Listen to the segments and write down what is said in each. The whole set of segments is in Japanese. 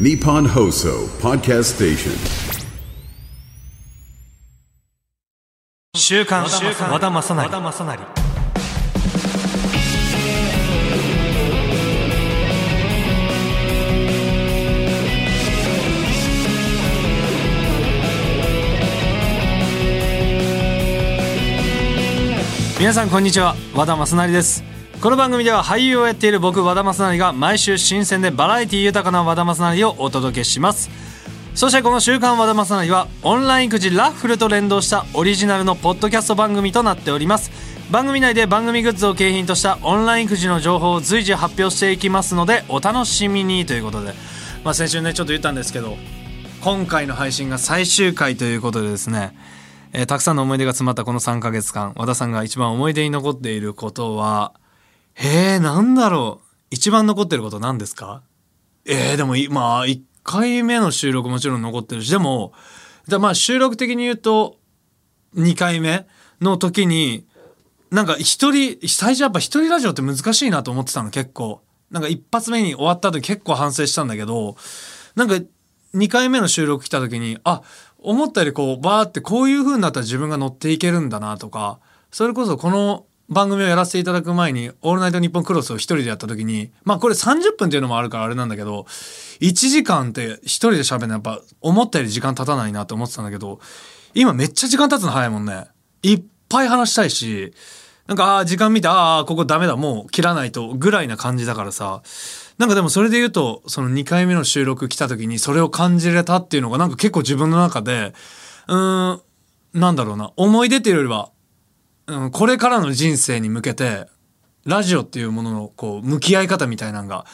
ニポンホーソーパーストステーション週刊和田,和田正成。皆さんこんにちは。和田正成です。この番組では俳優をやっている僕和田正成が毎週新鮮でバラエティ豊かな和田正成をお届けします。そしてこの週刊和田正成はオンラインくじラッフルと連動したオリジナルのポッドキャスト番組となっております。番組内で番組グッズを景品としたオンラインくじの情報を随時発表していきますのでお楽しみにということで、まあ、先週ねちょっと言ったんですけど今回の配信が最終回ということでですね。えーたくさんの思い出が詰まったこの3ヶ月間和田さんが一番思い出に残っていることはえ、なんだろう。一番残ってること何ですか？えー、でもいまあ1回目の収録もちろん残ってるしでもだまあ収録的に言うと2回目の時になんか一人最初やっぱ一人ラジオって難しいなと思ってたの結構。なんか一発目に終わった時結構反省したんだけどなんか2回目の収録来た時にあ思ったよりこうバーってこういう風になったら自分が乗っていけるんだなとかそれこそこの番組をやらせていただく前に「オールナイトニッポンクロス」を一人でやった時にまあこれ30分っていうのもあるからあれなんだけど1時間って一人で喋るのやっぱ思ったより時間経たないなと思ってたんだけど今めっちゃ時間経つの早いもんね。いっぱい話したいしなんかあー時間見てああここダメだもう切らないとぐらいな感じだからさなんかでもそれで言うとその2回目の収録来た時にそれを感じれたっていうのがなんか結構自分の中でうーんなんだろうな思い出っていうよりは、これからの人生に向けてラジオっていうもののこう向き合い方みたいなのが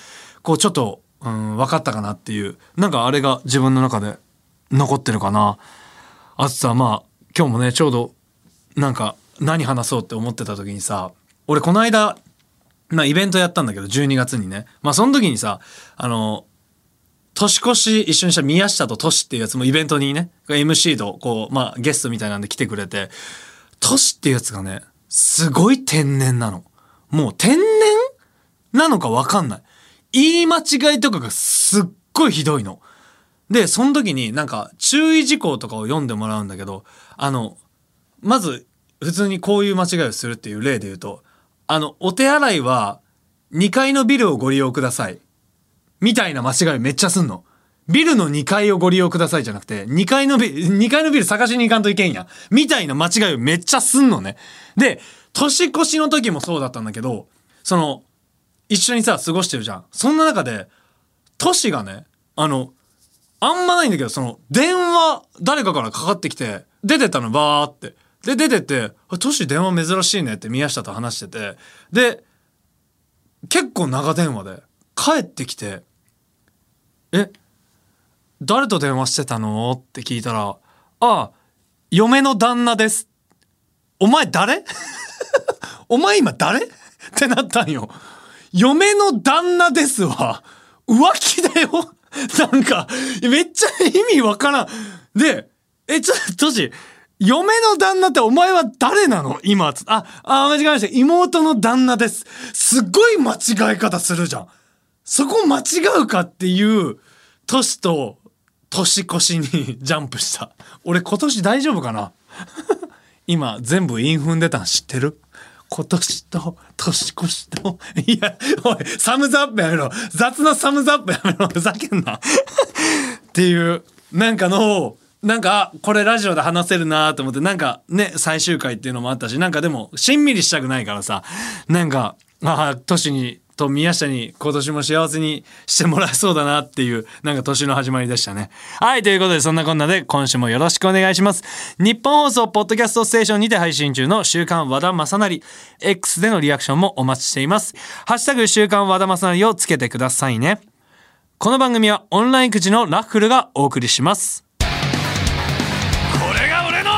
こうちょっと、うん、分かったかなっていうなんかあれが自分の中で残ってるかな。あとさまあ今日もねちょうどなんか何話そうって思ってた時にさ俺この間まあイベントやったんだけど12月にねまあその時にさあの年越し一緒にした宮下とトシっていうやつもイベントにね MC とこうまあゲストみたいなんで来てくれてトシっていうやつがねすごい天然なの。もう天然？なのかわかんない。言い間違いとかがすっごいひどいの。でその時になんか注意事項とかを読んでもらうんだけどあのまず普通にこういう間違いをするっていう例で言うとあのお手洗いは2階のビルをご利用ください。みたいな間違いめっちゃすんの。ビルの2階をご利用くださいじゃなくて、2階のビル、2階のビル探しに行かんといけんや。みたいな間違いをめっちゃすんのね。で、年越しの時もそうだったんだけど、その、一緒にさ、過ごしてるじゃん。そんな中で、トシがね、あの、あんまないんだけど、その、電話、誰かからかかってきて、出てたの、バーって。で、出てって、あトシ電話珍しいねって宮下と話してて、で、結構長電話で、帰ってきて、え、誰と電話してたの？って聞いたら、ああ、嫁の旦那です。お前誰？お前今誰？ってなったんよ。嫁の旦那ですわ。浮気だよ。なんか、めっちゃ意味わからん。で、え、ちょっと、トシ、嫁の旦那ってお前は誰なの？今、あ、あ、間違えました。妹の旦那です。すっごい間違い方するじゃん。そこ間違うかっていう、年と年越しにジャンプした。俺今年大丈夫かな？今全部インフン出たん知ってる？今年と年越しと、いや、おい、サムズアップやめろ。雑なサムズアップやめろ。ふざけんな。っていう、なんかの、なんか、あこれラジオで話せるなと思って、なんかね、最終回っていうのもあったし、なんかでも、しんみりしたくないからさ、なんか、ああ、年に、と宮下に今年も幸せにしてもらえそうだなっていう、なんか年の始まりでしたね。はい、ということでそんなこんなで今週もよろしくお願いします。日本放送ポッドキャストステーションにて配信中の週刊和田正成 X でのリアクションもお待ちしています。ハッシュタグ週刊和田正成をつけてくださいね。この番組はオンラインくじのラッフルがお送りします。これが俺の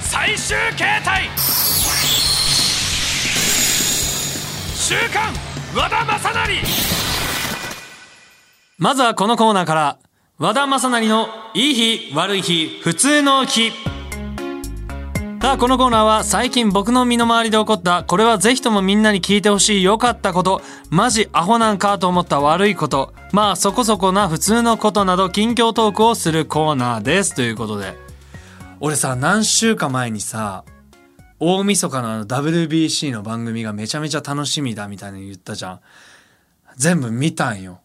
最終形態週刊和田正成。まずはこのコーナーから和田正成のいい日悪い日普通の日。さあこのコーナーは最近僕の身の回りで起こったこれはぜひともみんなに聞いてほしい良かったことマジアホなんかと思った悪いこと。まあそこそこな普通のことなど近況トークをするコーナーです。ということで。俺さ何週間前にさ大晦日のあの WBC の番組がめちゃめちゃ楽しみだみたいに言ったじゃん。全部見たんよ。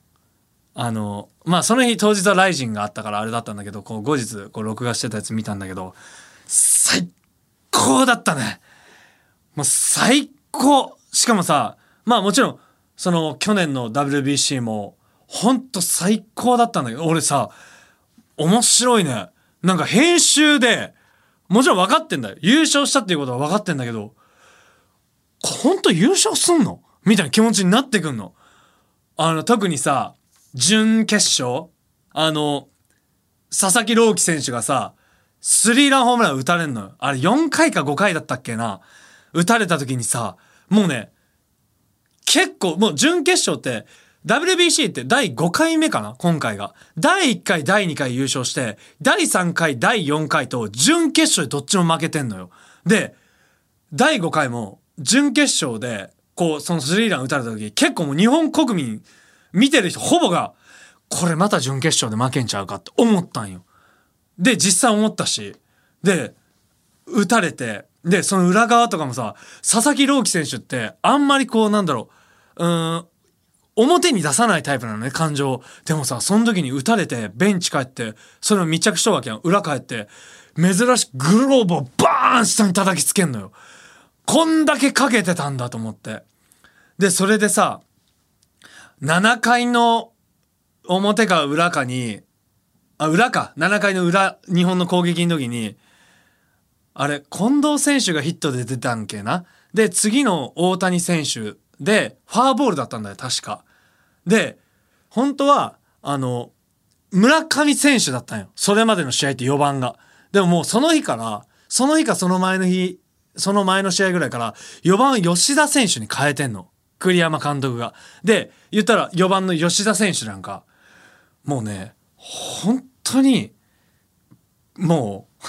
あのまあその日当日はライジンがあったからあれだったんだけどこう後日こう録画してたやつ見たんだけど最高だったね。もう最高。しかもさまあもちろんその去年の WBC もほんと最高だったんだけど俺さ面白いね。なんか編集でもちろん分かってんだよ優勝したっていうことは分かってんだけどほんと優勝すんの？みたいな気持ちになってくんのあの特にさ準決勝あの佐々木朗希選手がさスリーランホームラン打たれんのよ。あれ4回か5回だったっけな？打たれた時にさ、もうね、結構、もう準決勝って、WBC って第5回目かな？今回が。第1回、第2回優勝して、第3回、第4回と準決勝でどっちも負けてんのよ。で、第5回も準決勝で、こう、そのスリーラン打たれた時、結構もう日本国民、見てる人ほぼが、これまた準決勝で負けんちゃうかって思ったんよ。で、実際思ったし、で、打たれて、で、その裏側とかもさ、佐々木朗希選手ってあんまりこうなんだろう、うーん、表に出さないタイプなのね、感情。でもさ、その時に打たれて、ベンチ帰って、それを密着したわけやん。裏帰って、珍しくグローブをバーン下に叩きつけんのよ。こんだけかけてたんだと思って。で、それでさ、7回の表か裏かに、あ、裏か。7回の裏、日本の攻撃の時に、あれ、近藤選手がヒットで出たんけな？で、次の大谷選手で、ファーボールだったんだよ、確か。で、本当は、あの、村上選手だったんよ。それまでの試合って4番が。でももうその日から、その日かその前の日、その前の試合ぐらいから、4番を吉田選手に変えてんの。栗山監督が。で、言ったら4番の吉田選手なんか、もうね、本当に、もう、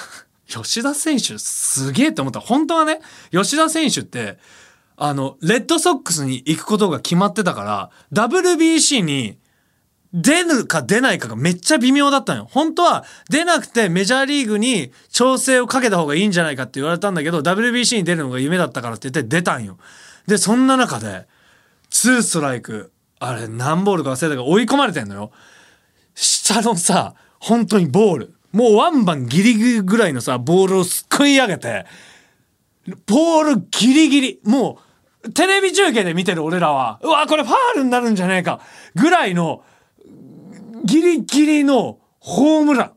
吉田選手すげえって思った。本当はね、吉田選手って、あの、レッドソックスに行くことが決まってたから、WBC に出るか出ないかがめっちゃ微妙だったのよ。本当は出なくてメジャーリーグに調整をかけた方がいいんじゃないかって言われたんだけど、WBC に出るのが夢だったからって言って出たんよ。で、そんな中で、2ストライク、あれ何ボールか忘れたけど追い込まれてんのよ。下のさ、本当にボール。もうワンバンギリギリぐらいのさ、ボールをすくい上げて、ボールギリギリ、もう、テレビ中継で見てる俺らは、うわ、これファールになるんじゃねえか、ぐらいの、ギリギリのホームラン。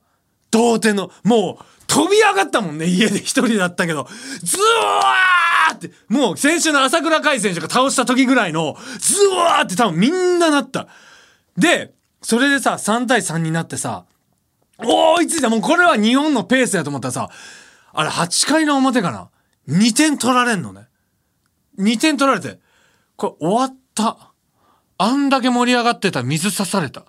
同点の、もう、飛び上がったもんね、家で一人だったけど、ズワーって、もう先週の朝倉海選手が倒した時ぐらいの、ズワーって多分みんななった。で、それでさ、3対3になってさ、追いついたもうこれは日本のペースやと思ったらさ、あれ8回の表かな ?2 点取られんのね。2点取られて、これ終わった。あんだけ盛り上がってた水刺された。っ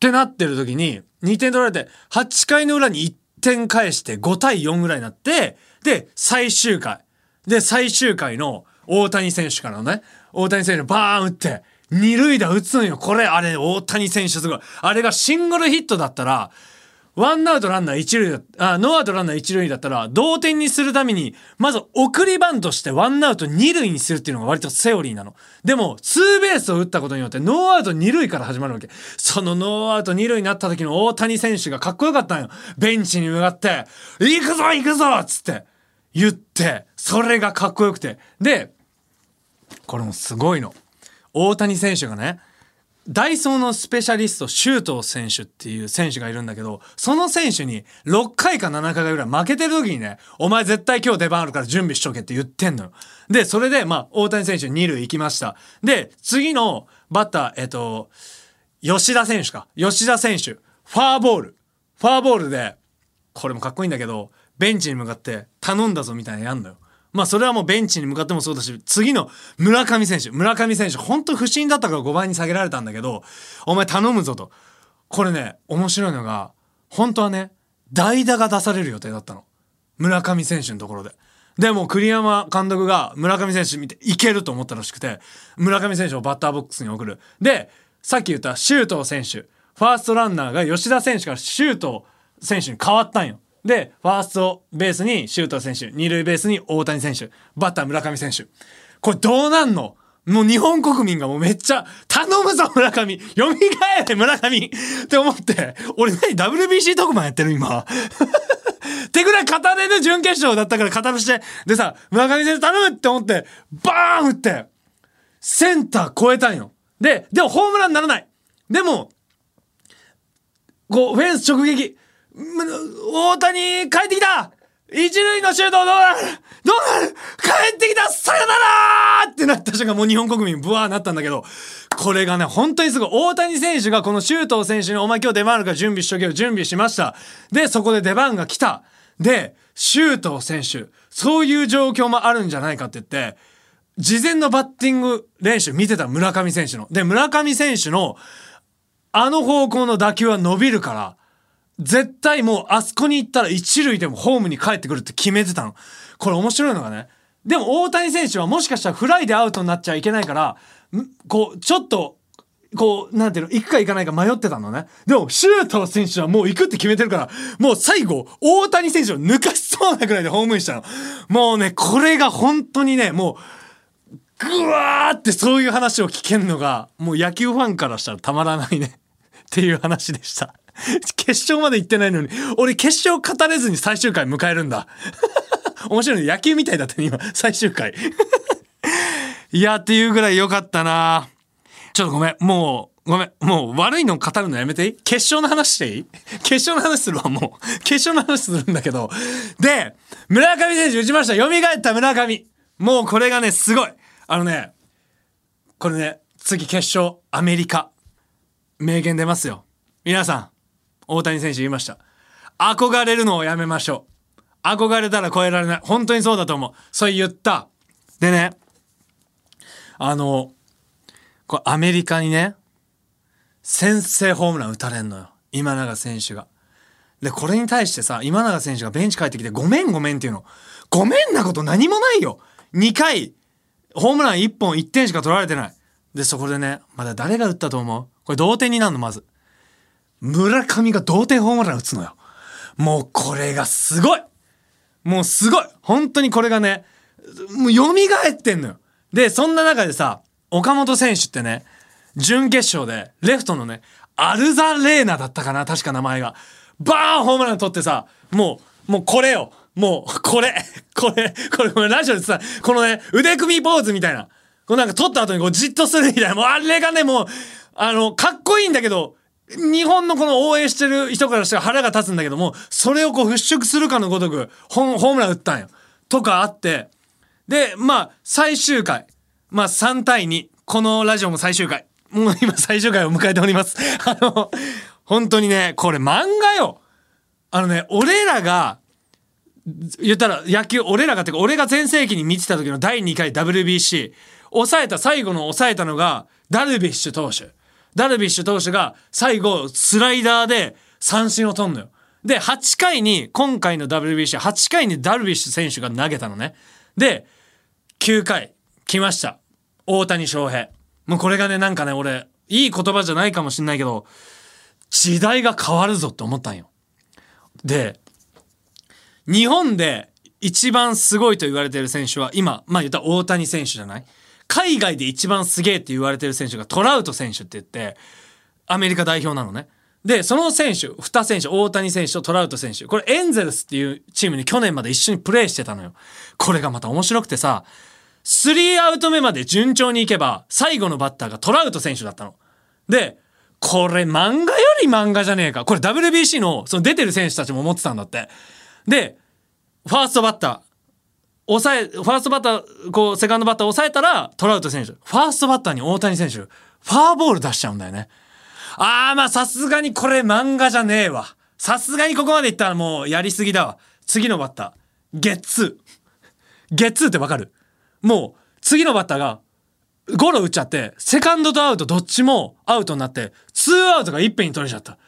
てなってる時に、2点取られて、8回の裏に1点返して5対4ぐらいになって、で、最終回。で、最終回の大谷選手からのね、大谷選手バーン打って、二塁打打つんよ。これ、あれ、大谷選手すごい。あれがシングルヒットだったら、ワンアウトランナー一塁だ、あ、ノーアウトランナー一塁だったら、同点にするために、まず送りバントしてワンアウト二塁にするっていうのが割とセオリーなの。でも、ツーベースを打ったことによって、ノーアウト二塁から始まるわけ。そのノーアウト二塁になった時の大谷選手がかっこよかったんよ。ベンチに向かって、行くぞ行くぞつって言って、それがかっこよくて。で、これもすごいの。大谷選手がねダイソーのスペシャリスト周東選手っていう選手がいるんだけどその選手に6回か7回ぐらい負けてる時にねお前絶対今日出番あるから準備しとけって言ってんのよ。でそれでまあ大谷選手2塁行きました。で次のバッターえっと吉田選手か。吉田選手ファーボール。ファーボールでこれもかっこいいんだけどベンチに向かって頼んだぞみたいなやんのよ。まあそれはもうベンチに向かってもそうだし、次の村上選手、村上選手、本当不審だったから5番に下げられたんだけど、お前頼むぞと。これね、面白いのが、本当はね、代打が出される予定だったの。村上選手のところで。でも栗山監督が村上選手見ていけると思ったらしくて村上選手をバッターボックスに送るでさっき言った周東選手ファーストランナーが吉田選手から周東選手に変わったんよでファーストベースに周東選手二塁ベースに大谷選手バッター村上選手。これどうなんの？もう日本国民がもうめっちゃ頼むぞ村上。蘇れ村上。って思って俺何 WBC 特番やってる？今。ってぐらい語れる準決勝だったから語るして、でさ、村上選手頼むって思って、バーン打って、センター越えたんよ。で、でもホームランならない。でも、こう、フェンス直撃。大谷、帰ってきた一塁のシュートどうなる？どうなる？帰ってきたさよならってなった瞬間もう日本国民ブワーなったんだけど、これがね、本当にすごい。大谷選手がこの周東選手にお前今日出番あるから準備しとけよ、準備しました。で、そこで出番が来た。で、周東選手、そういう状況もあるんじゃないかって言って、事前のバッティング練習見てた村上選手の。で、村上選手のあの方向の打球は伸びるから、絶対もうあそこに行ったら一塁でもホームに帰ってくるって決めてたの。これ面白いのがね。でも大谷選手はもしかしたらフライでアウトになっちゃいけないから、こう、ちょっと、こう、なんていうの、行くか行かないか迷ってたのね。でも、周東選手はもう行くって決めてるから、もう最後、大谷選手を抜かしそうなぐらいでホームインしたの。もうね、これが本当にね、もう、ぐわーってそういう話を聞けんのが、もう野球ファンからしたらたまらないね。っていう話でした。決勝まで行ってないのに、俺決勝語れずに最終回迎えるんだ。面白いね。野球みたいだったね、今。最終回。いや、っていうぐらい良かったなちょっとごめん。もう、ごめん。もう悪いの語るのやめていい？決勝の話していい？決勝の話するわ、もう。決勝の話するんだけど。で、村上選手打ちました。蘇った村上。もうこれがね、すごい。あのね、これね、次決勝、アメリカ。名言出ますよ。皆さん、大谷選手言いました。憧れるのをやめましょう。憧れたら超えられない。本当にそうだと思う。そう言った。でね、あの、これアメリカにね、先制ホームラン打たれんのよ。今永選手が。で、これに対してさ、今永選手がベンチ帰ってきて、ごめんごめんっていうの。ごめんなこと何もないよ。2回、ホームラン1本1点しか取られてない。で、そこでね、まだ誰が打ったと思う？これ同点になるの、まず。村上が同点ホームラン打つのよ。もうこれがすごいもうすごい本当にこれがね、もう蘇ってんのよ。で、そんな中でさ、岡本選手ってね、準決勝で、レフトのね、アルザレーナだったかな確か名前が。バーンホームラン取ってさ、もう、もうこれよ。もう、これ、これ、これ、これラジオでさ、このね、腕組みポーズみたいな。こうなんか取った後にこうじっとするみたいな。もうあれがね、もう、あの、かっこいいんだけど、日本のこの応援してる人からしては腹が立つんだけども、それをこう払拭するかのごとく、ホームラン打ったんよ。とかあって、で、まあ、最終回。まあ、3対2。このラジオも最終回。もう今最終回を迎えております。あの、本当にね、これ漫画よ。あのね、俺らが、言ったら野球、俺らがってか、俺が全盛期に見てた時の第2回 WBC、抑えた、最後の抑えたのが、ダルビッシュ投手。ダルビッシュ投手が最後、スライダーで三振を取んのよ。で、8回に、今回の WBC、8回にダルビッシュ選手が投げたのね。で、9回、来ました。大谷翔平。もうこれがね、なんかね、俺、いい言葉じゃないかもしんないけど、時代が変わるぞって思ったんよ。で、日本で一番すごいと言われてる選手は、今、まあ言ったら大谷選手じゃない？海外で一番すげえって言われてる選手がトラウト選手って言って、アメリカ代表なのね。で、その選手、2選手、大谷選手とトラウト選手、これエンゼルスっていうチームに去年まで一緒にプレーしてたのよ。これがまた面白くてさ、スリーアウト目まで順調にいけば、最後のバッターがトラウト選手だったの。で、これ漫画より漫画じゃねえか。これ WBC のその出てる選手たちも思ってたんだって。で、ファーストバッター、抑え、ファーストバッター、こう、セカンドバッター抑えたら、トラウト選手。ファーストバッターに大谷選手、ファーボール出しちゃうんだよね。あー、まあさすがにこれ漫画じゃねえわ。さすがにここまでいったらもうやりすぎだわ。次のバッター、ゲッツー。ゲッツーってわかる？もう次のバッターがゴロ打っちゃって、セカンドとアウトどっちもアウトになって、ツーアウトがいっぺんに取れちゃった。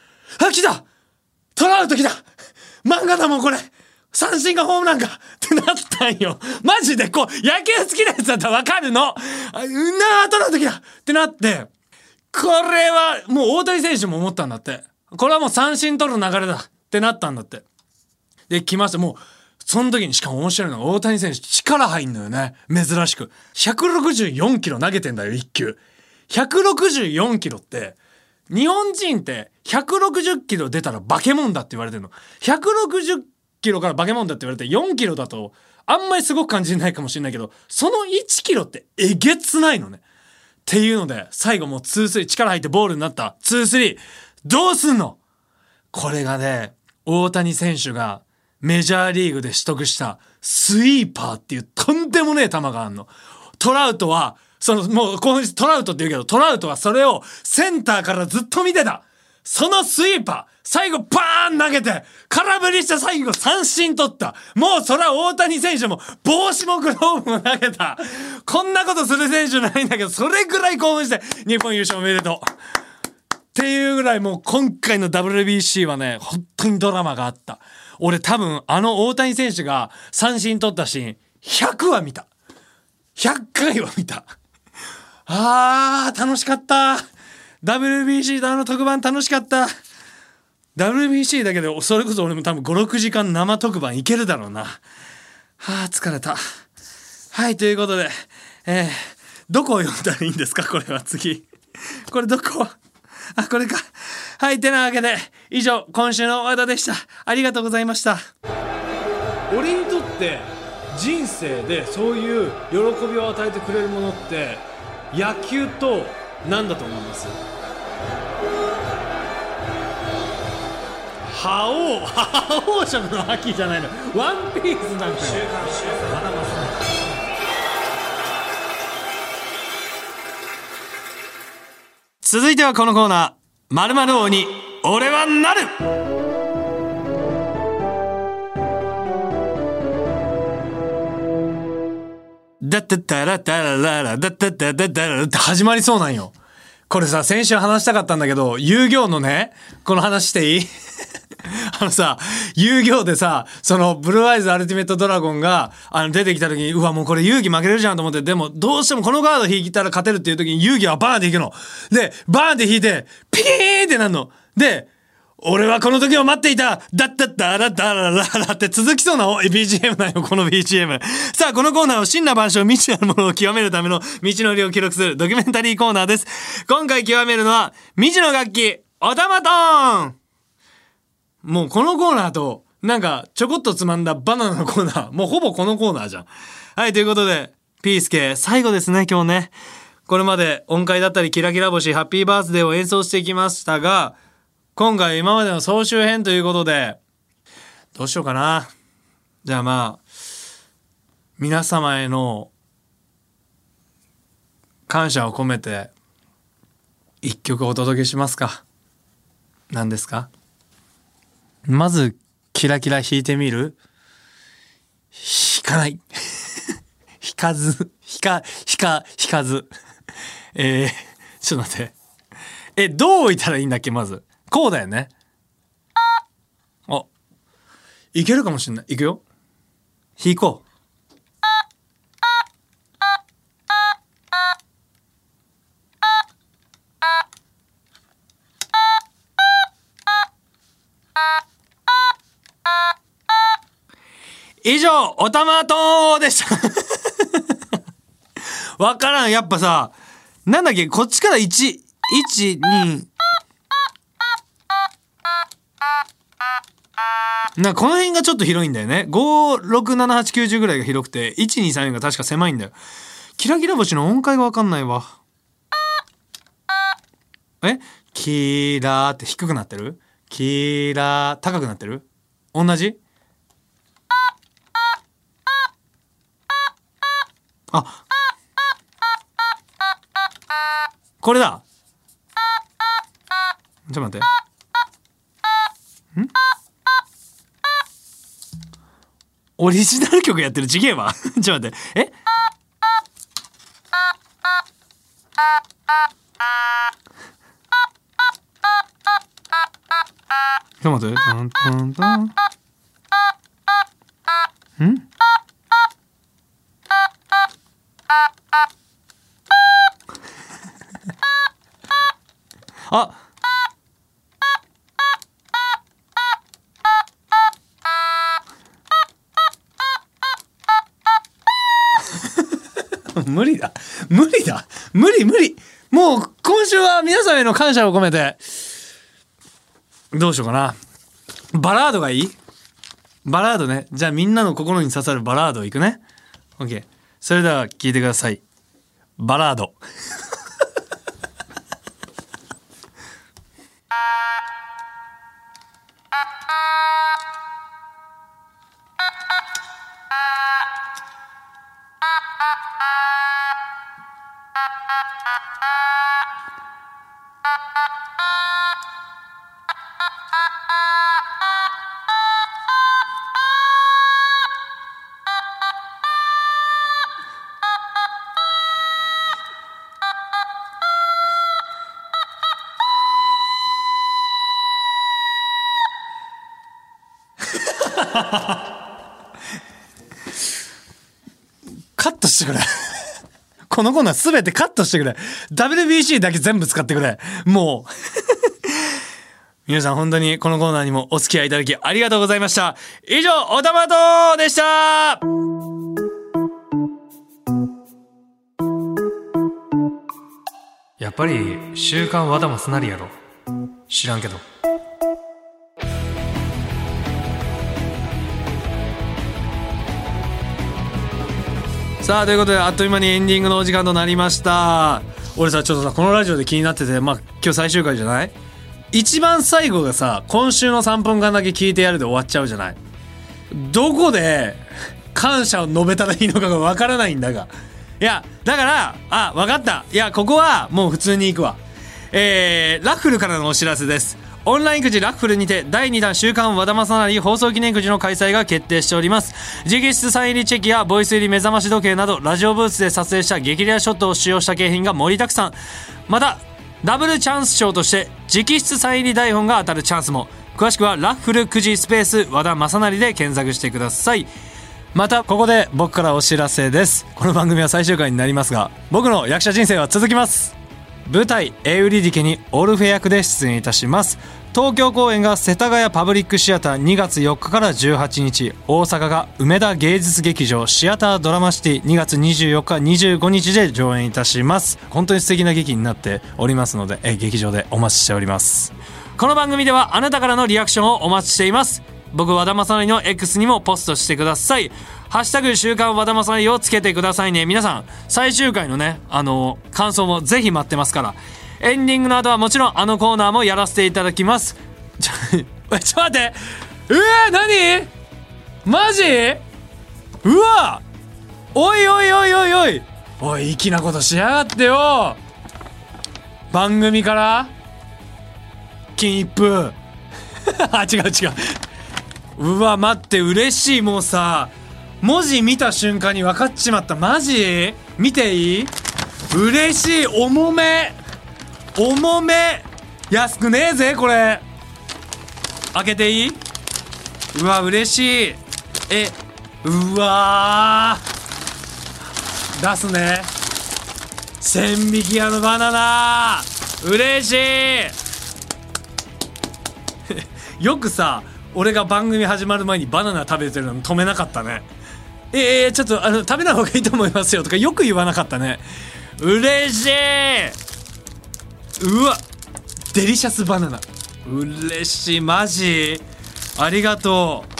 あ、来たトラウト来た漫画だもんこれ三振がホームランかってなったんよ。マジでこう、野球好きなやつだったらわかるの。うんな後の時だってなって、これはもう大谷選手も思ったんだって。これはもう三振取る流れだってなったんだって。で、来ました。もう、その時にしかも面白いのが大谷選手力入んのよね。珍しく。164キロ投げてんだよ、1球。164キロって、日本人って160キロ出たら化け物だって言われてるの。160キロから化け物だって言われて4キロだとあんまりすごく感じないかもしれないけど、その1キロってえげつないのね。っていうので、最後もう2-3力入ってボールになった。2-3。どうすんの？これがね、大谷選手がメジャーリーグで取得したスイーパーっていうとんでもねえ球があんの。トラウトは、そのもうこのトラウトって言うけど、トラウトはそれをセンターからずっと見てた。そのスイーパー、最後パーン投げて、空振りして最後三振取った。もうそれは大谷選手も帽子もグローブも投げた。こんなことする選手ないんだけど、それぐらい興奮して、日本優勝おめでとう。っていうぐらいもう今回の WBC はね、本当にドラマがあった。俺多分あの大谷選手が三振取ったシーン、100は見た。100回は見た。あー、楽しかった。WBC の特番楽しかった。WBC だけで、それこそ俺も多分5、6時間生特番いけるだろうな。はあ、疲れた。はい、ということで、えー、どこを読んだらいいんですか？これは次。これどこ？あ、これか。はい、てなわけで、以上、今週の和田でした。ありがとうございました。俺にとって、人生でそういう喜びを与えてくれるものって、野球と何だと思います？覇王。覇王色の秋じゃないの。ワンピースなんて続いてはこのコーナー「まる王に俺はなる」だったったらたらららだったっただったらって始まりそうなんよ。これさ、先週話したかったんだけど、遊戯王のね、この話していい？あのさ、遊戯王でさ、その、ブルーアイズアルティメットドラゴンが、あの、出てきた時に、うわ、もうこれ遊戯負けれるじゃんと思って、でも、どうしてもこのカード引いたら勝てるっていう時に遊戯はバーンって引くの。で、バーンって引いて、ピーンってなるの。で、俺はこの時を待っていただったったらだらららって続きそうな BGM だよ、この BGM。さあ、このコーナーは真羅万象未知なるものを極めるための道のりを記録するドキュメンタリーコーナーです。今回極めるのは、未知の楽器、おたまトーンもうこのコーナーと、なんか、ちょこっとつまんだバナナのコーナー、もうほぼこのコーナーじゃん。はい、ということで、ピースケ、最後ですね、今日ね。これまで音階だったり、キラキラ星、ハッピーバースデーを演奏してきましたが、今回今までの総集編ということで、どうしようかな。じゃあまあ、皆様への感謝を込めて、一曲お届けしますか。何ですか？まず、キラキラ弾いてみる？弾かない。弾かず、弾か、弾か、弾かず。えー、ちょっと待って。え、どう置いたらいいんだっけ、まず？こうだよね。あ、いけるかもしんない。いくよ。弾こう。以上、おたまとでした。わからん。やっぱさ、なんだっけ、こっちから1、1、2、なこの辺がちょっと広いんだよね。567890ぐらいが広くて、1、2、3、4が確か狭いんだよ。キラキラ星の音階がわかんないわ。え？キラーって低くなってる？キラー高くなってる？同じ？あ。これだ。ちょっと待って。ん？オリジナル曲やってる。時限はちょっと待って。え？ちょっと待って。トントントン。ん？あ！無理だ。無理だ。無理無理。もう今週は皆さんへの感謝を込めて。どうしようかな。バラードがいい？バラードね。じゃあみんなの心に刺さるバラードいくね。OK それでは聞いてください。バラード。カットしてくれ。このコーナーすべてカットしてくれ。WBC だけ全部使ってくれ。もう。皆さん本当にこのコーナーにもお付き合いいただきありがとうございました。以上おたまとでした。やっぱり週刊和田マスなりやろ。知らんけど。さあということであっという間にエンディングのお時間となりました。俺さちょっとさこのラジオで気になっててまあ今日最終回じゃない？一番最後がさ今週の3分間だけ聞いてやるで終わっちゃうじゃない？どこで感謝を述べたらいいのかがわからないんだが。いやだからあわかった。いやここはもう普通に行くわ。えー、ラッフルからのお知らせです。オンラインくじラッフルにて第2弾週刊和田正成放送記念くじの開催が決定しております。直筆サイン入りチェキやボイス入り目覚まし時計などラジオブースで撮影した激レアショットを使用した景品が盛りだくさん。またダブルチャンス賞として直筆サイン入り台本が当たるチャンスも。詳しくはラッフルくじスペース和田正成で検索してください。またここで僕からお知らせです。この番組は最終回になりますが僕の役者人生は続きます。舞台「エウリディケ」にオルフェ役で出演いたします。東京公演が世田谷パブリックシアター2月4日から18日。大阪が梅田芸術劇場シアタードラマシティ2月24日25日で上演いたします。本当に素敵な劇になっておりますのでえ劇場でお待ちしております。この番組ではあなたからのリアクションをお待ちしています。僕和田正成の X にもポストしてください。ハッシュタグ週刊和田正成をつけてくださいね。皆さん最終回のねあの感想もぜひ待ってますから。エンディングの後はもちろんあのコーナーもやらせていただきます。ちょちょ待って。うわ何？マジ？うわ！おいおいおいおいおい。おい粋なことしやがってよ。番組から？金一封。あ違う違う。うわ待って嬉しいもうさ。文字見た瞬間に分かっちまった。マジ？見ていい？嬉しい重め。重め。安くねえぜこれ。開けていい？うわ嬉しい。えうわー。出すね。千匹屋のバナナ。嬉しい。よくさ俺が番組始まる前にバナナ食べてるの止めなかったね。えー、ちょっとあの食べない方がいいと思いますよとかよく言わなかったね。嬉しい。うわ。デリシャスバナナ。嬉しい。マジ。ありがとう。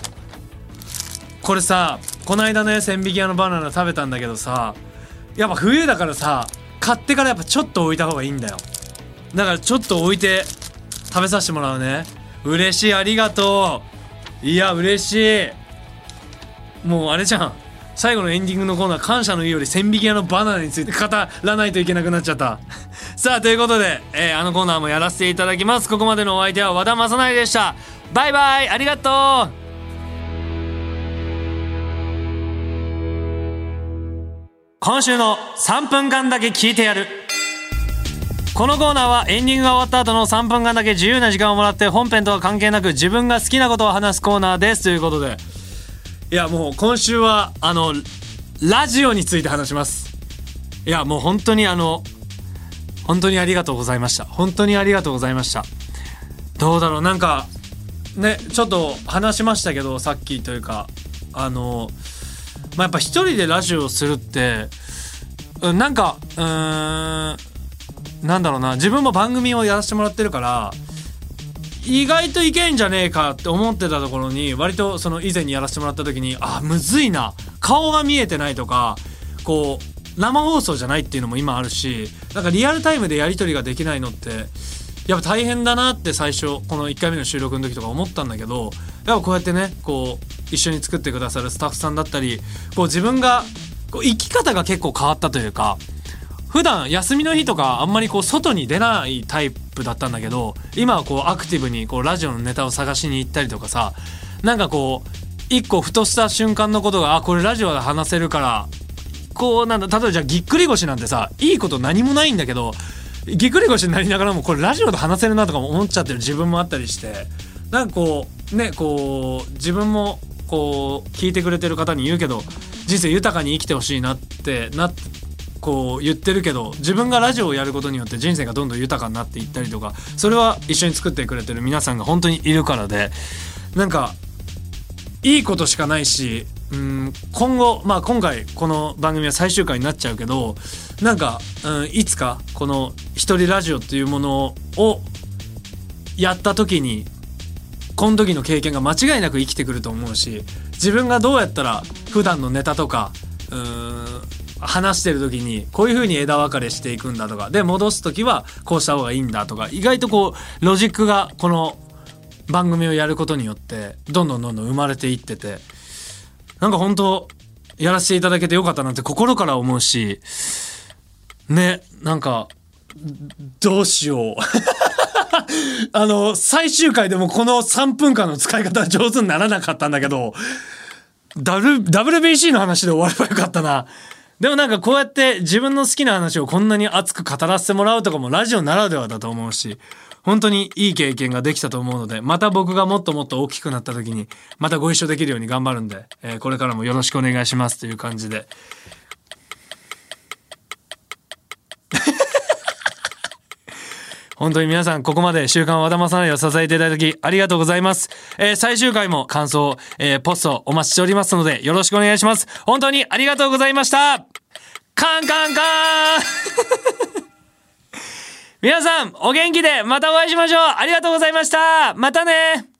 これさこの間ね千匹屋のバナナ食べたんだけどさやっぱ冬だからさ買ってからやっぱちょっと置いた方がいいんだよ。だからちょっと置いて食べさせてもらうね。嬉しいありがとう。いや嬉しい。もうあれじゃん。最後のエンディングのコーナー感謝の意より千匹屋のバナナについて語らないといけなくなっちゃった。さあということで、えーあのコーナーもやらせていただきます。ここまでのお相手は和田正成でした。バイバイありがとう。今週の3分間だけ聞いてやる。このコーナーはエンディングが終わった後の3分間だけ自由な時間をもらって本編とは関係なく自分が好きなことを話すコーナーですということで。いやもう今週はあのラジオについて話します。いやもう本当にあの本当にありがとうございました。本当にありがとうございました。どうだろう。なんかねちょっと話しましたけどさっきというかあのまあやっぱ一人でラジオをするってなんかうーんなんだろうな自分も番組をやらせてもらってるから意外といけんじゃねえかって思ってたところに割とその以前にやらせてもらった時にあむずいな。顔が見えてないとかこう生放送じゃないっていうのも今あるしなんかリアルタイムでやり取りができないのってやっぱ大変だなって最初この1回目の収録の時とか思ったんだけどやっぱこうやってねこう一緒に作ってくださるスタッフさんだったりこう自分がこう生き方が結構変わったというか普段休みの日とかあんまりこう外に出ないタイプだったんだけど今はこうアクティブにこうラジオのネタを探しに行ったりとかさなんかこう一個ふとした瞬間のことがあこれラジオで話せるからこうなんだ例えばじゃあぎっくり腰なんてさいいこと何もないんだけどぎっくり腰になりながらもこれラジオで話せるなとか思っちゃってる自分もあったりしてなんかこうねこう自分もこう聞いてくれてる方に言うけど人生豊かに生きてほしいなってなってこう言ってるけど自分がラジオをやることによって人生がどんどん豊かになっていったりとかそれは一緒に作ってくれてる皆さんが本当にいるからでなんかいいことしかないしうん今後まあ今回この番組は最終回になっちゃうけどなんか、うん、いつかこの一人ラジオっていうものをやった時にこの時の経験が間違いなく生きてくると思うし自分がどうやったら普段のネタとかうん話してる時にこういう風に枝分かれしていくんだとかで戻す時はこうした方がいいんだとか意外とこうロジックがこの番組をやることによってどんどんどんどん生まれていってて。なんか本当やらせていただけてよかったなって心から思うし。ねなんかどうしよう。あの最終回でもこの3分間の使い方は上手にならなかったんだけど WBC の話で終わればよかったな。でもなんかこうやって自分の好きな話をこんなに熱く語らせてもらうとかもラジオならではだと思うし、本当にいい経験ができたと思うので、また僕がもっともっと大きくなった時に、またご一緒できるように頑張るんで、えーこれからもよろしくお願いしますという感じで。本当に皆さん、ここまで週刊和田正成を支えていただき、ありがとうございます。えー最終回も感想、えーポストお待ちしておりますので、よろしくお願いします。本当にありがとうございましたカンカンカン。皆さん、お元気でまたお会いしましょう。ありがとうございました。またね。